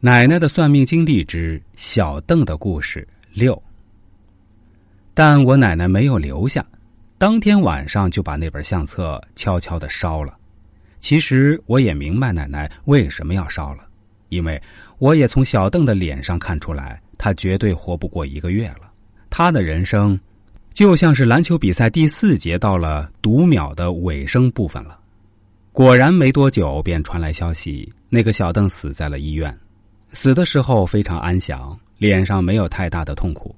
奶奶的算命经历之小邓的故事六。但我奶奶没有留下，当天晚上就把那本相册悄悄的烧了。其实我也明白奶奶为什么要烧了，因为我也从小邓的脸上看出来，他绝对活不过一个月了。他的人生就像是篮球比赛第四节到了读秒的尾声部分了。果然没多久便传来消息，那个小邓死在了医院。死的时候非常安详，脸上没有太大的痛苦。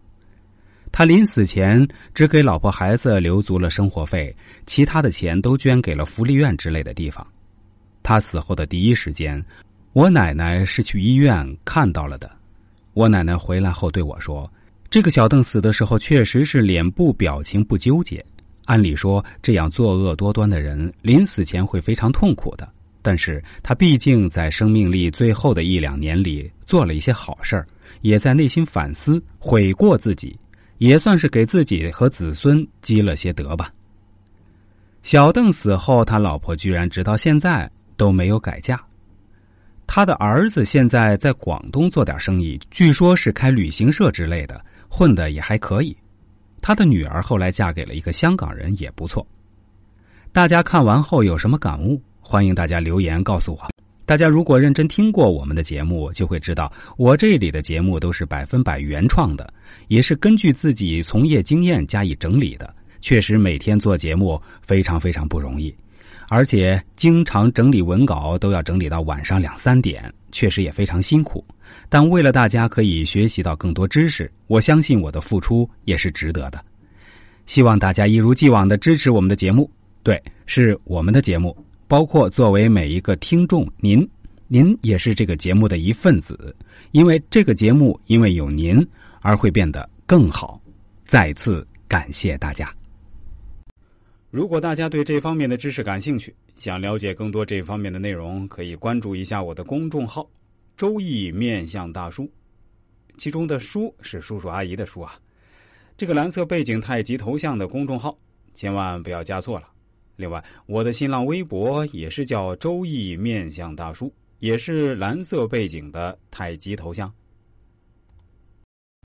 他临死前只给老婆孩子留足了生活费，其他的钱都捐给了福利院之类的地方。他死后的第一时间，我奶奶是去医院看到了的。我奶奶回来后对我说：“这个小邓死的时候确实是脸部表情不纠结。按理说，这样作恶多端的人临死前会非常痛苦的。”但是他毕竟在生命力最后的一两年里做了一些好事儿，也在内心反思悔过自己，也算是给自己和子孙积了些德吧。小邓死后，他老婆居然直到现在都没有改嫁。他的儿子现在在广东做点生意，据说是开旅行社之类的，混的也还可以。他的女儿后来嫁给了一个香港人，也不错。大家看完后有什么感悟？欢迎大家留言告诉我。大家如果认真听过我们的节目，就会知道我这里的节目都是百分百原创的，也是根据自己从业经验加以整理的。确实，每天做节目非常非常不容易，而且经常整理文稿都要整理到晚上两三点，确实也非常辛苦。但为了大家可以学习到更多知识，我相信我的付出也是值得的。希望大家一如既往的支持我们的节目，对，是我们的节目。包括作为每一个听众，您，您也是这个节目的一份子，因为这个节目因为有您而会变得更好。再次感谢大家。如果大家对这方面的知识感兴趣，想了解更多这方面的内容，可以关注一下我的公众号“周易面相大叔”，其中的“叔”是叔叔阿姨的“叔”啊。这个蓝色背景太极头像的公众号，千万不要加错了。另外，我的新浪微博也是叫“周易面相大叔”，也是蓝色背景的太极头像。